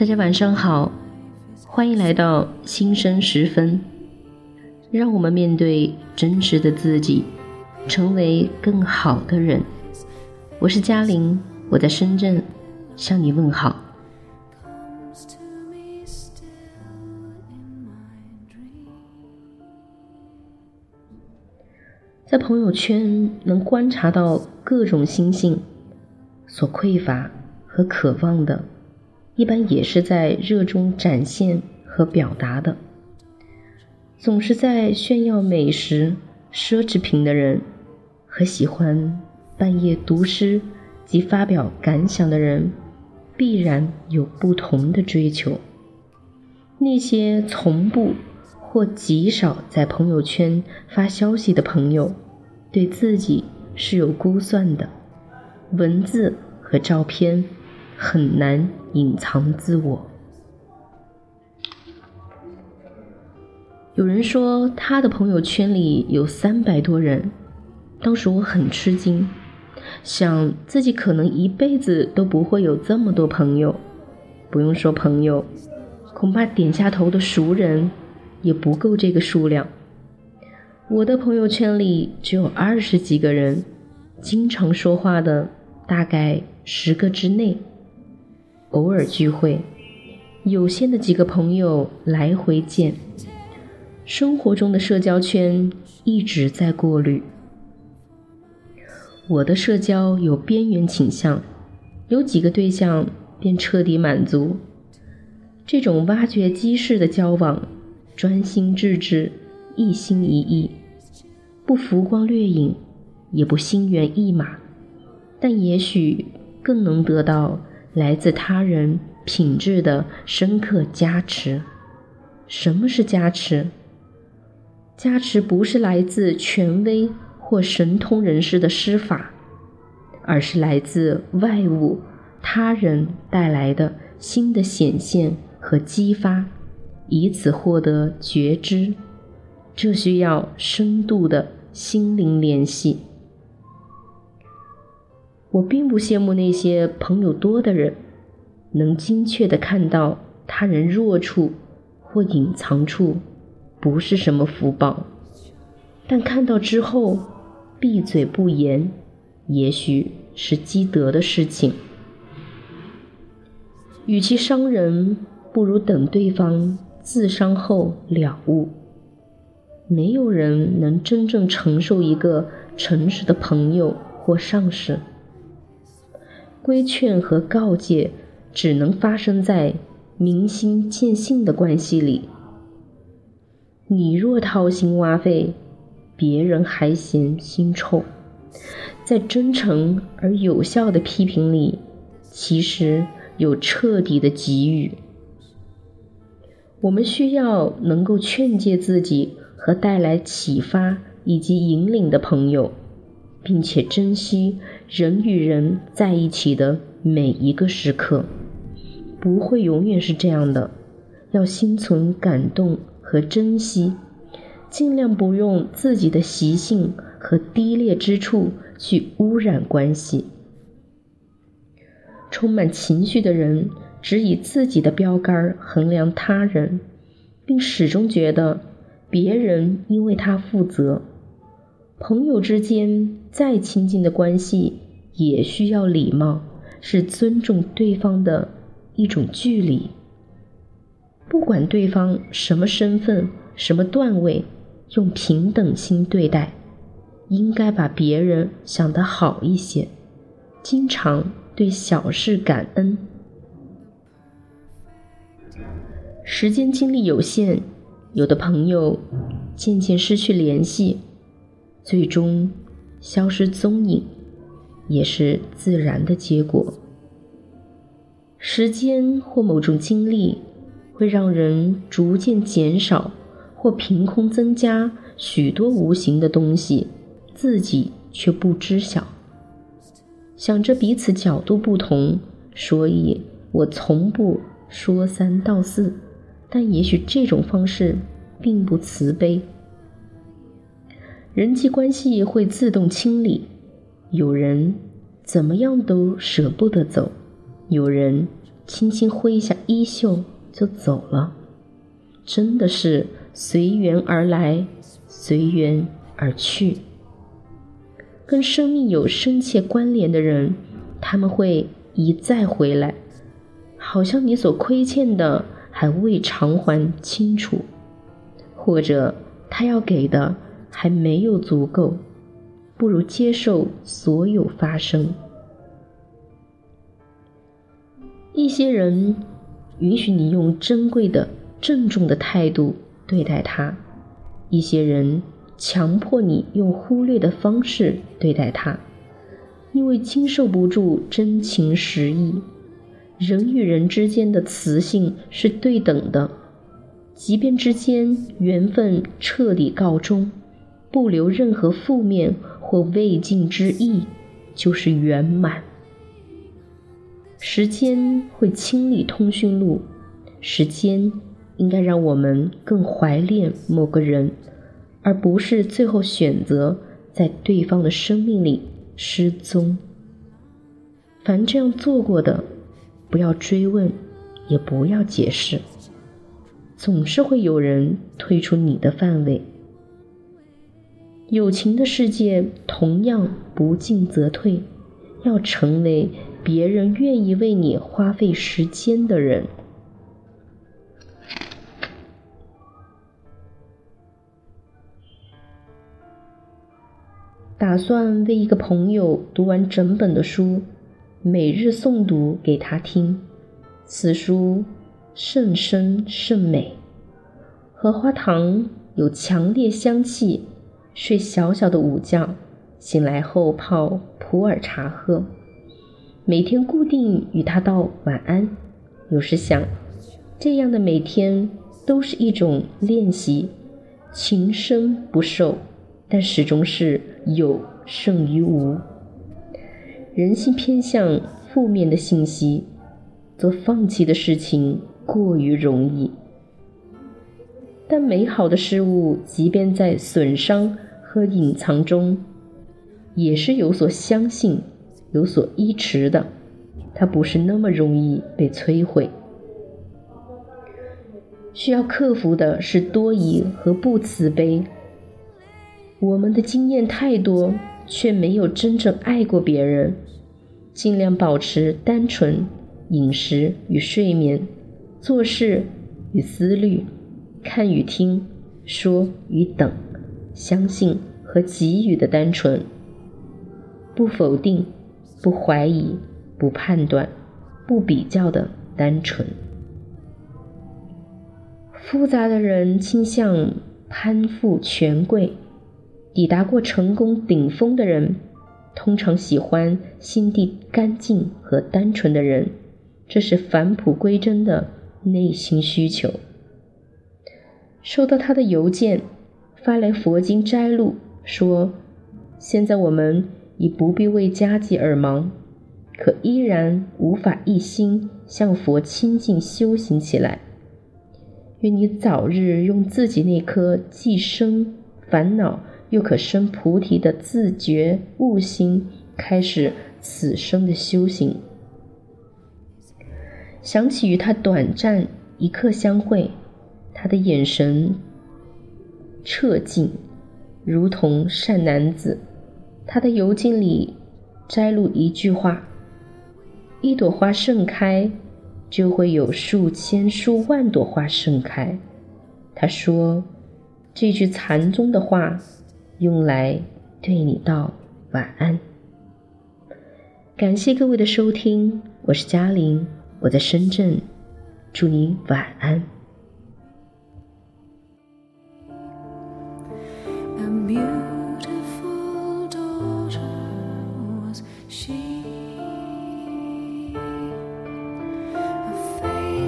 大家晚上好，欢迎来到新生时分。让我们面对真实的自己，成为更好的人。我是嘉玲，我在深圳向你问好。在朋友圈能观察到各种心性，所匮乏和渴望的，一般也是在热衷展现和表达的。总是在炫耀美食、奢侈品的人，和喜欢半夜读诗及发表感想的人，必然有不同的追求。那些从不或极少在朋友圈发消息的朋友，对自己是有估算的。文字和照片很难隐藏自我。有人说他的朋友圈里有三百多人，当时我很吃惊，想自己可能一辈子都不会有这么多朋友。不用说朋友，恐怕点下头的熟人也不够这个数量。我的朋友圈里只有二十几个人，经常说话的大概十个之内，偶尔聚会，有限的几个朋友来回见。生活中的社交圈一直在过滤。我的社交有边缘倾向，有几个对象便彻底满足。这种挖掘机式的交往，专心致志，一心一意，不浮光掠影，也不心猿意马，但也许更能得到来自他人品质的深刻加持。什么是加持？加持不是来自权威或神通人士的施法，而是来自外物、他人带来的新的显现和激发，以此获得觉知。这需要深度的心灵联系。我并不羡慕那些朋友多的人，能精确地看到他人弱处或隐藏处。不是什么福报，但看到之后闭嘴不言，也许是积德的事情。与其伤人，不如等对方自伤后了悟。没有人能真正承受一个诚实的朋友或上司。规劝和告诫只能发生在明心见性的关系里。你若掏心挖肺，别人还嫌心臭。在真诚而有效的批评里，其实有彻底的给予。我们需要能够劝诫自己和带来启发以及引领的朋友，并且珍惜人与人在一起的每一个时刻。不会永远是这样的，要心存感动。和珍惜，尽量不用自己的习性和低劣之处去污染关系。充满情绪的人只以自己的标杆衡量他人，并始终觉得别人因为他负责。朋友之间再亲近的关系也需要礼貌，是尊重对方的一种距离。不管对方什么身份、什么段位，用平等心对待，应该把别人想得好一些，经常对小事感恩。时间精力有限，有的朋友渐渐失去联系，最终消失踪影，也是自然的结果。时间或某种经历。会让人逐渐减少，或凭空增加许多无形的东西，自己却不知晓。想着彼此角度不同，所以我从不说三道四。但也许这种方式并不慈悲。人际关系会自动清理，有人怎么样都舍不得走，有人轻轻挥一下衣袖就走了，真的是随缘而来，随缘而去。跟生命有深切关联的人，他们会一再回来，好像你所亏欠的还未偿还清楚，或者他要给的。还没有足够，不如接受所有发生。一些人允许你用珍贵的、郑重的态度对待他；一些人强迫你用忽略的方式对待他，因为经受不住真情实意。人与人之间的磁性是对等的，即便之间缘分彻底告终。不留任何负面或未尽之意，就是圆满。时间会清理通讯录，时间应该让我们更怀念某个人，而不是最后选择在对方的生命里失踪。凡这样做过的，不要追问，也不要解释，总是会有人退出你的范围。友情的世界同样不进则退，要成为别人愿意为你花费时间的人。打算为一个朋友读完整本的书，每日诵读给他听。此书甚深甚美，荷花糖有强烈香气。睡小小的午觉，醒来后泡普洱茶喝。每天固定与他道晚安。有时想，这样的每天都是一种练习，情深不寿，但始终是有胜于无。人性偏向负面的信息，做放弃的事情过于容易。但美好的事物，即便在损伤和隐藏中，也是有所相信、有所依持的。它不是那么容易被摧毁。需要克服的是多疑和不慈悲。我们的经验太多，却没有真正爱过别人。尽量保持单纯，饮食与睡眠，做事与思虑。看与听，说与等，相信和给予的单纯，不否定，不怀疑，不判断，不比较的单纯。复杂的人倾向攀附权贵，抵达过成功顶峰的人，通常喜欢心地干净和单纯的人，这是返璞归真的内心需求。收到他的邮件，发来佛经摘录，说：“现在我们已不必为家计而忙，可依然无法一心向佛亲近修行起来。愿你早日用自己那颗既生烦恼又可生菩提的自觉悟心，开始此生的修行。”想起与他短暂一刻相会。他的眼神彻净，如同善男子。他的游经里摘录一句话：“一朵花盛开，就会有数千数万朵花盛开。”他说：“这句禅宗的话，用来对你道晚安。”感谢各位的收听，我是嘉玲，我在深圳，祝你晚安。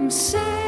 I'm sad.